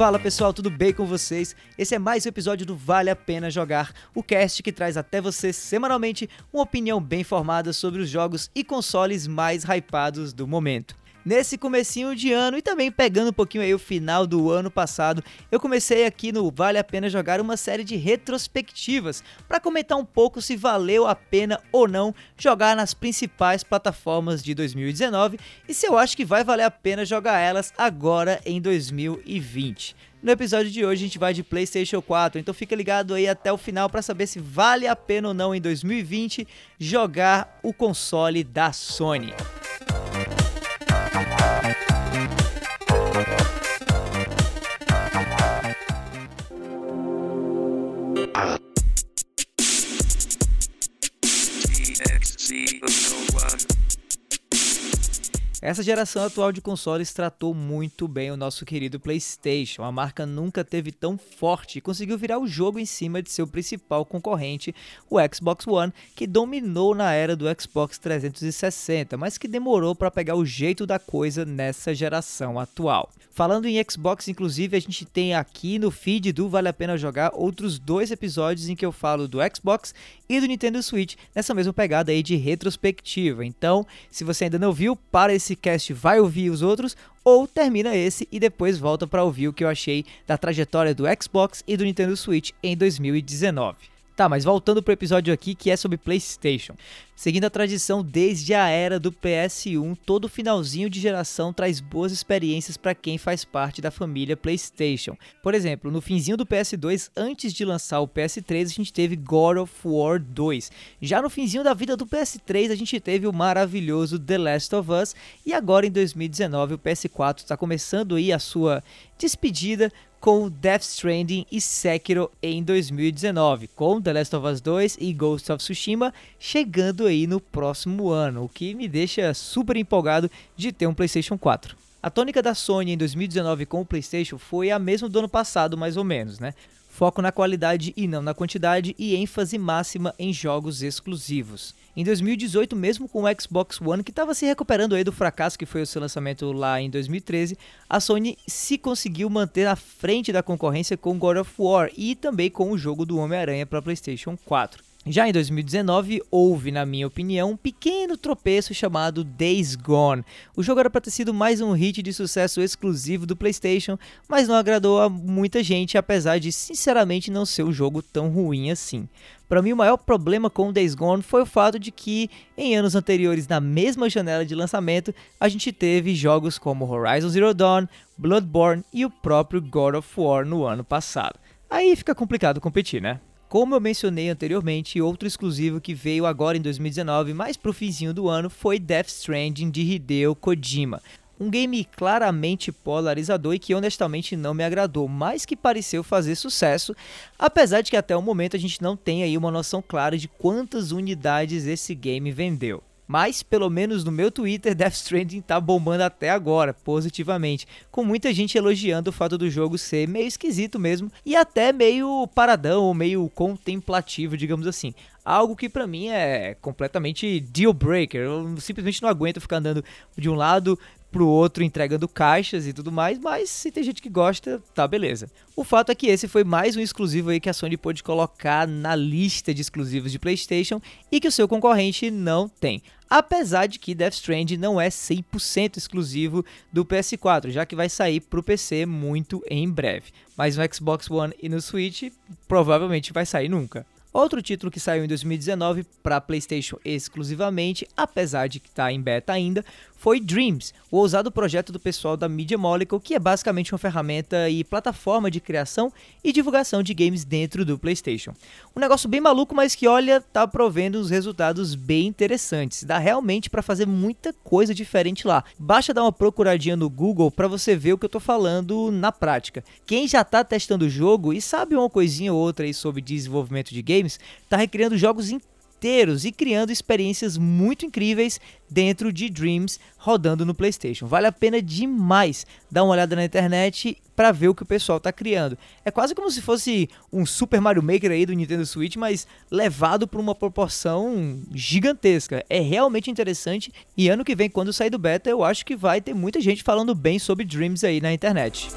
Fala pessoal, tudo bem com vocês? Esse é mais um episódio do Vale a Pena Jogar, o cast que traz até você semanalmente uma opinião bem formada sobre os jogos e consoles mais hypados do momento. Nesse comecinho de ano e também pegando um pouquinho aí o final do ano passado, eu comecei aqui no Vale a Pena Jogar uma série de retrospectivas para comentar um pouco se valeu a pena ou não jogar nas principais plataformas de 2019 e se eu acho que vai valer a pena jogar elas agora em 2020. No episódio de hoje a gente vai de PlayStation 4, então fica ligado aí até o final para saber se vale a pena ou não em 2020 jogar o console da Sony. see of no one. Essa geração atual de consoles tratou muito bem o nosso querido PlayStation. A marca nunca teve tão forte e conseguiu virar o jogo em cima de seu principal concorrente, o Xbox One, que dominou na era do Xbox 360, mas que demorou para pegar o jeito da coisa nessa geração atual. Falando em Xbox, inclusive, a gente tem aqui no feed do Vale a Pena Jogar outros dois episódios em que eu falo do Xbox e do Nintendo Switch, nessa mesma pegada aí de retrospectiva. Então, se você ainda não viu, para esse cast, vai ouvir os outros, ou termina esse e depois volta para ouvir o que eu achei da trajetória do Xbox e do Nintendo Switch em 2019. Tá, mas voltando pro episódio aqui que é sobre PlayStation. Seguindo a tradição desde a era do PS1, todo finalzinho de geração traz boas experiências para quem faz parte da família PlayStation. Por exemplo, no finzinho do PS2, antes de lançar o PS3, a gente teve God of War 2. Já no finzinho da vida do PS3, a gente teve o maravilhoso The Last of Us e agora em 2019 o PS4 está começando aí a sua despedida com Death Stranding e Sekiro em 2019, com The Last of Us 2 e Ghost of Tsushima chegando aí no próximo ano, o que me deixa super empolgado de ter um PlayStation 4. A tônica da Sony em 2019 com o PlayStation foi a mesma do ano passado, mais ou menos, né? Foco na qualidade e não na quantidade e ênfase máxima em jogos exclusivos. Em 2018, mesmo com o Xbox One, que estava se recuperando aí do fracasso que foi o seu lançamento lá em 2013, a Sony se conseguiu manter à frente da concorrência com God of War e também com o jogo do Homem-Aranha para PlayStation 4. Já em 2019, houve, na minha opinião, um pequeno tropeço chamado Days Gone. O jogo era para ter sido mais um hit de sucesso exclusivo do PlayStation, mas não agradou a muita gente, apesar de sinceramente não ser um jogo tão ruim assim. Para mim, o maior problema com Days Gone foi o fato de que, em anos anteriores, na mesma janela de lançamento, a gente teve jogos como Horizon Zero Dawn, Bloodborne e o próprio God of War no ano passado. Aí fica complicado competir, né? Como eu mencionei anteriormente, outro exclusivo que veio agora em 2019, mais pro finzinho do ano, foi Death Stranding de Hideo Kojima. Um game claramente polarizador e que honestamente não me agradou, mas que pareceu fazer sucesso, apesar de que até o momento a gente não tem aí uma noção clara de quantas unidades esse game vendeu. Mas, pelo menos no meu Twitter, Death Stranding tá bombando até agora, positivamente. Com muita gente elogiando o fato do jogo ser meio esquisito mesmo e até meio paradão meio contemplativo, digamos assim. Algo que para mim é completamente deal breaker. Eu simplesmente não aguento ficar andando de um lado pro outro entregando caixas e tudo mais, mas se tem gente que gosta, tá beleza. O fato é que esse foi mais um exclusivo aí que a Sony pôde colocar na lista de exclusivos de PlayStation e que o seu concorrente não tem. Apesar de que Death Stranding não é 100% exclusivo do PS4, já que vai sair para o PC muito em breve. Mas no Xbox One e no Switch provavelmente vai sair nunca. Outro título que saiu em 2019 para PlayStation exclusivamente, apesar de estar tá em beta ainda, foi Dreams, o ousado projeto do pessoal da Media Molecule, que é basicamente uma ferramenta e plataforma de criação e divulgação de games dentro do PlayStation. Um negócio bem maluco, mas que olha, tá provendo uns resultados bem interessantes. Dá realmente para fazer muita coisa diferente lá. Basta dar uma procuradinha no Google para você ver o que eu tô falando na prática. Quem já tá testando o jogo e sabe uma coisinha ou outra aí sobre desenvolvimento de games, tá recriando jogos inteiros inteiros e criando experiências muito incríveis dentro de Dreams rodando no PlayStation. Vale a pena demais dar uma olhada na internet para ver o que o pessoal está criando. É quase como se fosse um Super Mario Maker aí do Nintendo Switch, mas levado para uma proporção gigantesca. É realmente interessante e ano que vem quando sair do beta, eu acho que vai ter muita gente falando bem sobre Dreams aí na internet.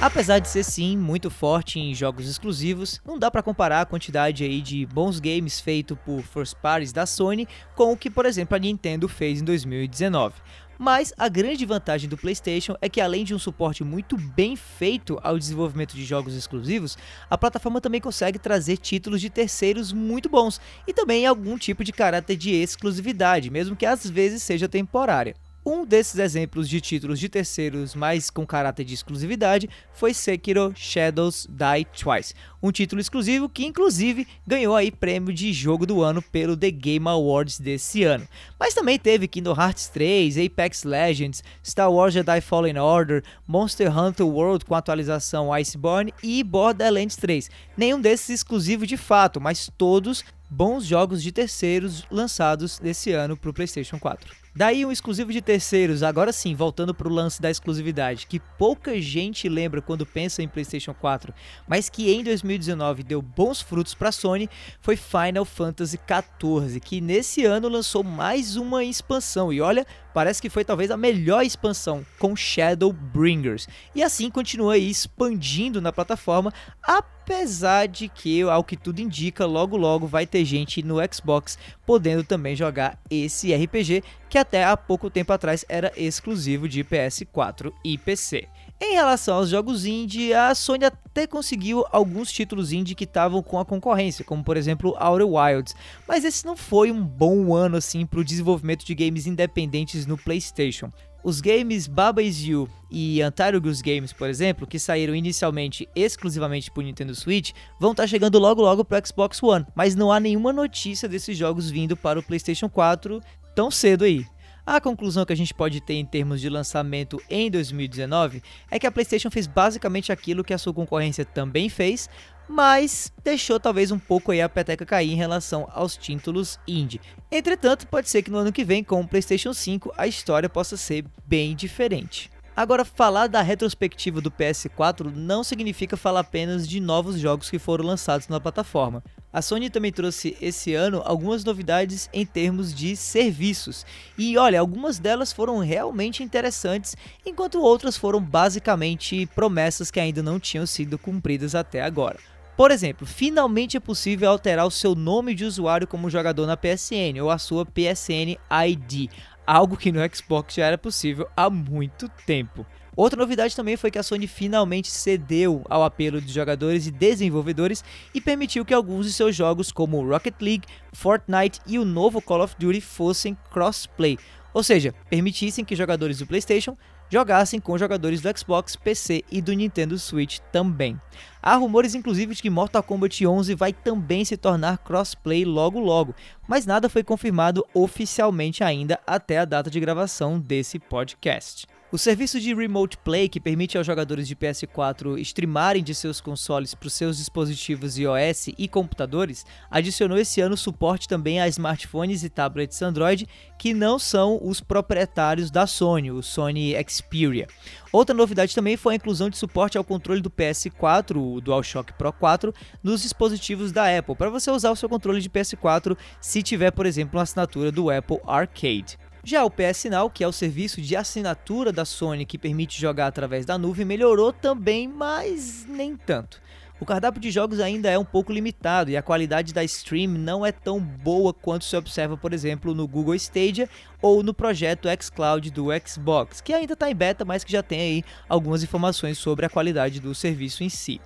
Apesar de ser sim muito forte em jogos exclusivos, não dá para comparar a quantidade aí de bons games feitos por first parties da Sony com o que, por exemplo, a Nintendo fez em 2019. Mas a grande vantagem do PlayStation é que, além de um suporte muito bem feito ao desenvolvimento de jogos exclusivos, a plataforma também consegue trazer títulos de terceiros muito bons e também algum tipo de caráter de exclusividade, mesmo que às vezes seja temporária. Um desses exemplos de títulos de terceiros mais com caráter de exclusividade foi Sekiro Shadows Die Twice, um título exclusivo que inclusive ganhou aí prêmio de jogo do ano pelo The Game Awards desse ano. Mas também teve Kingdom Hearts 3, Apex Legends, Star Wars Jedi Fallen Order, Monster Hunter World com atualização Iceborne e Borderlands 3. Nenhum desses exclusivo de fato, mas todos bons jogos de terceiros lançados nesse ano para o PlayStation 4. Daí um exclusivo de terceiros, agora sim, voltando para o lance da exclusividade, que pouca gente lembra quando pensa em PlayStation 4, mas que em 2019 deu bons frutos para a Sony, foi Final Fantasy XIV, que nesse ano lançou mais uma expansão. E olha, parece que foi talvez a melhor expansão com Shadowbringers. E assim continua aí expandindo na plataforma, apesar de que, ao que tudo indica, logo logo vai ter gente no Xbox podendo também jogar esse RPG que até há pouco tempo atrás era exclusivo de PS4 e PC. Em relação aos jogos indie, a Sony até conseguiu alguns títulos indie que estavam com a concorrência, como por exemplo Outer Wilds, mas esse não foi um bom ano assim para o desenvolvimento de games independentes no PlayStation. Os games Baba Is You e Antarugus Games, por exemplo, que saíram inicialmente exclusivamente para o Nintendo Switch, vão estar tá chegando logo logo para Xbox One, mas não há nenhuma notícia desses jogos vindo para o PlayStation 4 tão cedo aí. A conclusão que a gente pode ter em termos de lançamento em 2019 é que a PlayStation fez basicamente aquilo que a sua concorrência também fez, mas deixou talvez um pouco aí a peteca cair em relação aos títulos indie. Entretanto, pode ser que no ano que vem, com o PlayStation 5, a história possa ser bem diferente. Agora, falar da retrospectiva do PS4 não significa falar apenas de novos jogos que foram lançados na plataforma. A Sony também trouxe esse ano algumas novidades em termos de serviços. E olha, algumas delas foram realmente interessantes, enquanto outras foram basicamente promessas que ainda não tinham sido cumpridas até agora. Por exemplo, finalmente é possível alterar o seu nome de usuário como jogador na PSN ou a sua PSN ID, algo que no Xbox já era possível há muito tempo. Outra novidade também foi que a Sony finalmente cedeu ao apelo de jogadores e desenvolvedores e permitiu que alguns de seus jogos, como Rocket League, Fortnite e o novo Call of Duty, fossem crossplay, ou seja, permitissem que jogadores do PlayStation jogassem com jogadores do Xbox, PC e do Nintendo Switch também. Há rumores inclusive de que Mortal Kombat 11 vai também se tornar crossplay logo logo, mas nada foi confirmado oficialmente ainda até a data de gravação desse podcast. O serviço de Remote Play, que permite aos jogadores de PS4 streamarem de seus consoles para os seus dispositivos iOS e computadores, adicionou esse ano suporte também a smartphones e tablets Android que não são os proprietários da Sony, o Sony Xperia. Outra novidade também foi a inclusão de suporte ao controle do PS4, o DualShock Pro 4, nos dispositivos da Apple, para você usar o seu controle de PS4 se tiver, por exemplo, uma assinatura do Apple Arcade. Já o PS Now, que é o serviço de assinatura da Sony que permite jogar através da nuvem, melhorou também, mas nem tanto. O cardápio de jogos ainda é um pouco limitado e a qualidade da stream não é tão boa quanto se observa, por exemplo, no Google Stadia ou no projeto xCloud do Xbox, que ainda está em beta, mas que já tem aí algumas informações sobre a qualidade do serviço em si.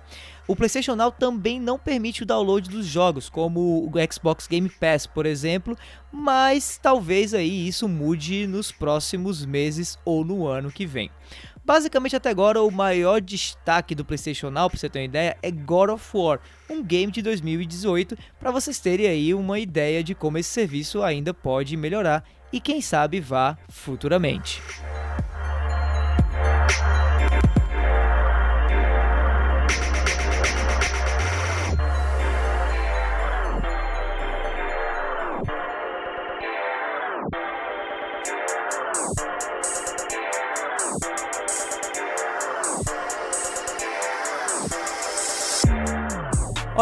O PlayStation Now também não permite o download dos jogos, como o Xbox Game Pass, por exemplo, mas talvez aí isso mude nos próximos meses ou no ano que vem. Basicamente até agora o maior destaque do PlayStation Now, para você ter uma ideia, é God of War, um game de 2018, para vocês terem aí uma ideia de como esse serviço ainda pode melhorar e quem sabe vá futuramente.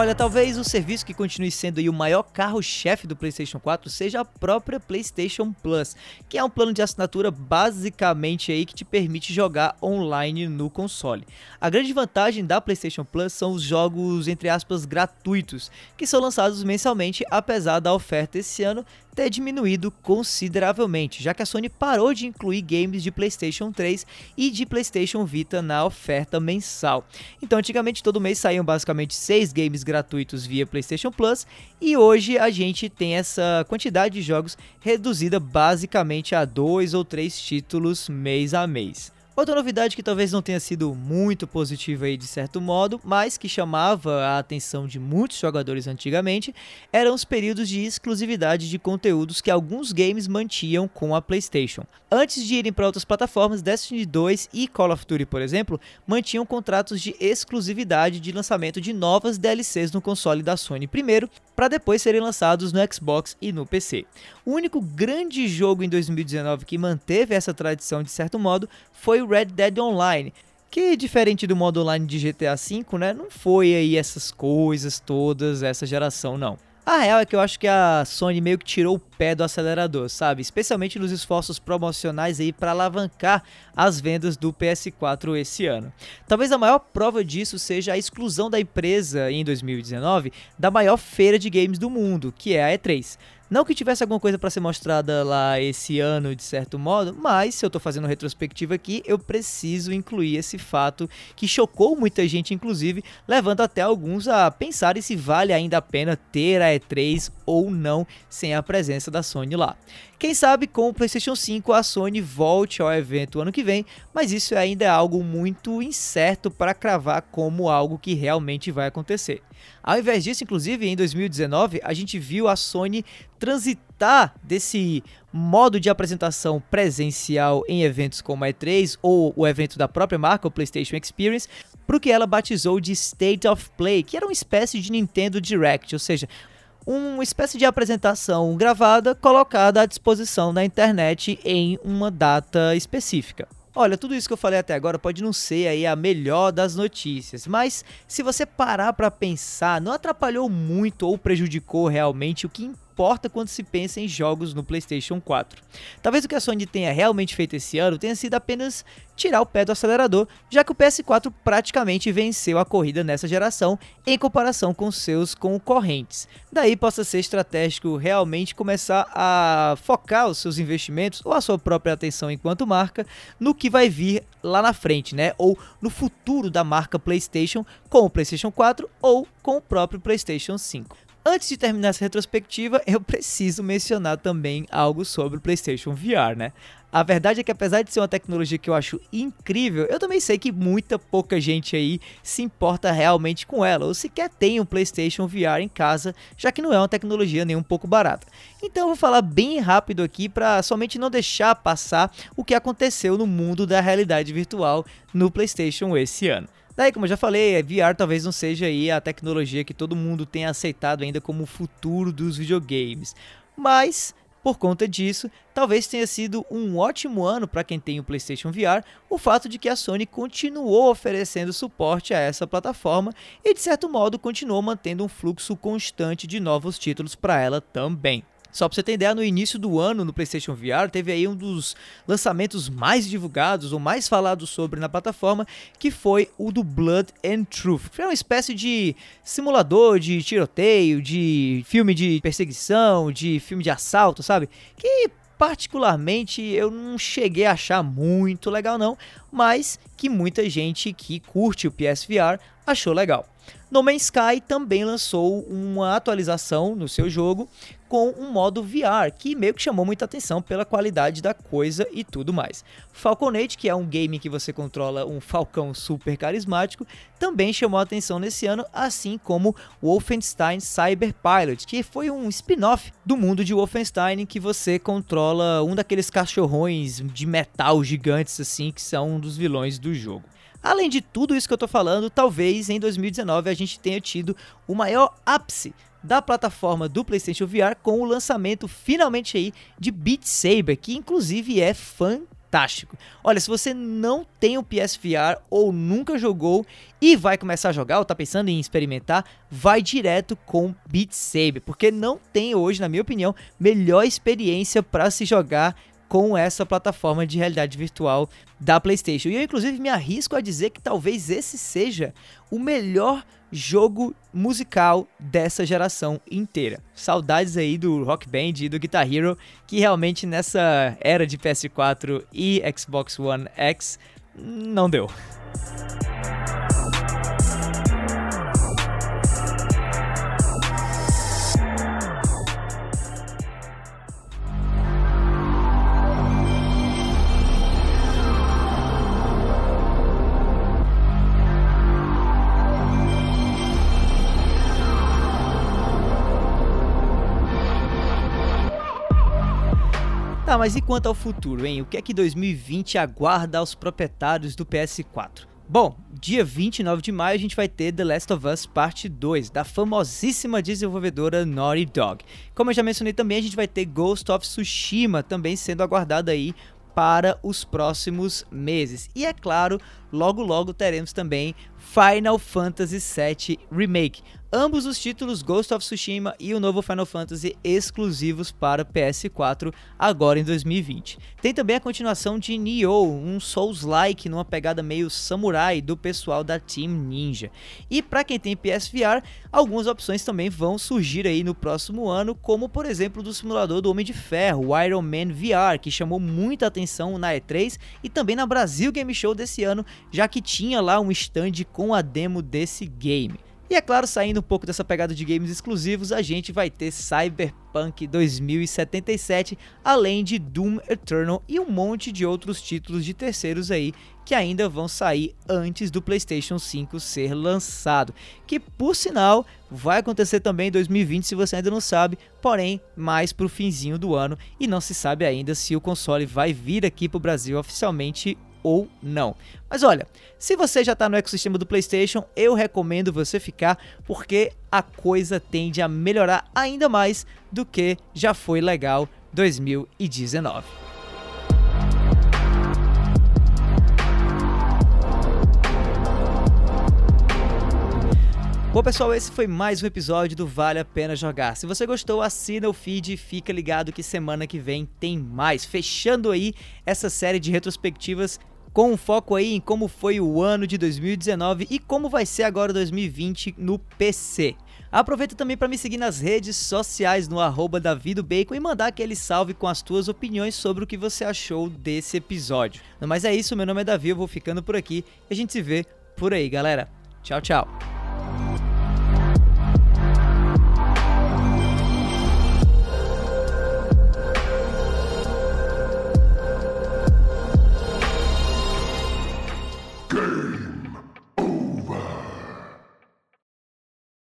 Olha, talvez o serviço que continue sendo o maior carro-chefe do PlayStation 4 seja a própria PlayStation Plus, que é um plano de assinatura basicamente aí que te permite jogar online no console. A grande vantagem da PlayStation Plus são os jogos entre aspas gratuitos, que são lançados mensalmente, apesar da oferta esse ano ter diminuído consideravelmente, já que a Sony parou de incluir games de PlayStation 3 e de PlayStation Vita na oferta mensal. Então, antigamente todo mês saíam basicamente 6 games gratuitos via PlayStation Plus e hoje a gente tem essa quantidade de jogos reduzida basicamente a dois ou três títulos mês a mês. Outra novidade que talvez não tenha sido muito positiva aí de certo modo, mas que chamava a atenção de muitos jogadores antigamente, eram os períodos de exclusividade de conteúdos que alguns games mantinham com a PlayStation. Antes de irem para outras plataformas, Destiny 2 e Call of Duty, por exemplo, mantinham contratos de exclusividade de lançamento de novas DLCs no console da Sony primeiro, para depois serem lançados no Xbox e no PC. O único grande jogo em 2019 que manteve essa tradição de certo modo foi o Red Dead Online, que diferente do modo online de GTA V, né, não foi aí essas coisas todas essa geração não. A real é que eu acho que a Sony meio que tirou o pé do acelerador, sabe? Especialmente nos esforços promocionais aí para alavancar as vendas do PS4 esse ano. Talvez a maior prova disso seja a exclusão da empresa em 2019 da maior feira de games do mundo, que é a E3. Não que tivesse alguma coisa para ser mostrada lá esse ano, de certo modo, mas se eu estou fazendo retrospectiva aqui, eu preciso incluir esse fato que chocou muita gente, inclusive, levando até alguns a pensarem se vale ainda a pena ter a E3 ou não sem a presença da Sony lá. Quem sabe com o PlayStation 5 a Sony volte ao evento ano que vem, mas isso ainda é algo muito incerto para cravar como algo que realmente vai acontecer. Ao invés disso, inclusive, em 2019, a gente viu a Sony transitar desse modo de apresentação presencial em eventos como a E3 ou o evento da própria marca, o PlayStation Experience, para o que ela batizou de State of Play, que era uma espécie de Nintendo Direct, ou seja, uma espécie de apresentação gravada colocada à disposição na internet em uma data específica. Olha, tudo isso que eu falei até agora pode não ser aí a melhor das notícias, mas se você parar para pensar, não atrapalhou muito ou prejudicou realmente o que importa quando se pensa em jogos no PlayStation 4. Talvez o que a Sony tenha realmente feito esse ano tenha sido apenas tirar o pé do acelerador, já que o PS4 praticamente venceu a corrida nessa geração em comparação com seus concorrentes. Daí possa ser estratégico realmente começar a focar os seus investimentos ou a sua própria atenção enquanto marca no que vai vir lá na frente, né? Ou no futuro da marca PlayStation com o PlayStation 4 ou com o próprio PlayStation 5. Antes de terminar essa retrospectiva, eu preciso mencionar também algo sobre o PlayStation VR, né? A verdade é que apesar de ser uma tecnologia que eu acho incrível, eu também sei que muita pouca gente aí se importa realmente com ela, ou sequer tem um PlayStation VR em casa, já que não é uma tecnologia nem um pouco barata. Então eu vou falar bem rápido aqui para somente não deixar passar o que aconteceu no mundo da realidade virtual no PlayStation esse ano. Daí, como eu já falei, VR talvez não seja aí a tecnologia que todo mundo tenha aceitado ainda como o futuro dos videogames. Mas, por conta disso, talvez tenha sido um ótimo ano para quem tem o PlayStation VR o fato de que a Sony continuou oferecendo suporte a essa plataforma e, de certo modo, continuou mantendo um fluxo constante de novos títulos para ela também. Só pra você ter ideia, no início do ano no PlayStation VR teve aí um dos lançamentos mais divulgados ou mais falados sobre na plataforma, que foi o do Blood and Truth. Foi uma espécie de simulador de tiroteio, de filme de perseguição, de filme de assalto, sabe? Que particularmente eu não cheguei a achar muito legal não, mas que muita gente que curte o PSVR achou legal. No Man's Sky também lançou uma atualização no seu jogo com um modo VR, que meio que chamou muita atenção pela qualidade da coisa e tudo mais. Falconate, que é um game que você controla um falcão super carismático, também chamou atenção nesse ano, assim como Wolfenstein Cyber Pilot, que foi um spin-off do mundo de Wolfenstein que você controla um daqueles cachorrões de metal gigantes assim, que são dos vilões do jogo. Além de tudo isso que eu tô falando, talvez em 2019 a gente tenha tido o maior ápice da plataforma do PlayStation VR com o lançamento finalmente aí de Beat Saber, que inclusive é fantástico. Olha, se você não tem o PSVR ou nunca jogou e vai começar a jogar ou tá pensando em experimentar, vai direto com Beat Saber, porque não tem hoje, na minha opinião, melhor experiência para se jogar com essa plataforma de realidade virtual da PlayStation. E eu, inclusive, me arrisco a dizer que talvez esse seja o melhor jogo musical dessa geração inteira. Saudades aí do Rock Band e do Guitar Hero, que realmente nessa era de PS4 e Xbox One X não deu. Tá, mas e quanto ao futuro, hein? O que é que 2020 aguarda aos proprietários do PS4? Bom, dia 29 de maio a gente vai ter The Last of Us Parte 2, da famosíssima desenvolvedora Naughty Dog. Como eu já mencionei também, a gente vai ter Ghost of Tsushima também sendo aguardado aí para os próximos meses. E é claro, logo logo teremos também Final Fantasy VII Remake. Ambos os títulos Ghost of Tsushima e o novo Final Fantasy exclusivos para PS4 agora em 2020. Tem também a continuação de Nioh, um Souls-like numa pegada meio samurai do pessoal da Team Ninja. E para quem tem PSVR, algumas opções também vão surgir aí no próximo ano, como por exemplo do simulador do Homem de Ferro, o Iron Man VR, que chamou muita atenção na E3 e também na Brasil Game Show desse ano, já que tinha lá um stand com a demo desse game. E é claro, saindo um pouco dessa pegada de games exclusivos, a gente vai ter Cyberpunk 2077, além de Doom Eternal e um monte de outros títulos de terceiros aí que ainda vão sair antes do PlayStation 5 ser lançado, que por sinal vai acontecer também em 2020 se você ainda não sabe, porém mais pro finzinho do ano e não se sabe ainda se o console vai vir aqui pro Brasil oficialmente ou não. Mas olha, se você já está no ecossistema do PlayStation, eu recomendo você ficar porque a coisa tende a melhorar ainda mais do que já foi legal 2019. Bom, pessoal, esse foi mais um episódio do Vale a Pena Jogar. Se você gostou, assina o feed e fica ligado que semana que vem tem mais. Fechando aí essa série de retrospectivas com um foco aí em como foi o ano de 2019 e como vai ser agora 2020 no PC. Aproveita também para me seguir nas redes sociais no arroba davidobacon e mandar aquele salve com as tuas opiniões sobre o que você achou desse episódio. Mas é isso, meu nome é Davi, eu vou ficando por aqui e a gente se vê por aí, galera. Tchau, tchau.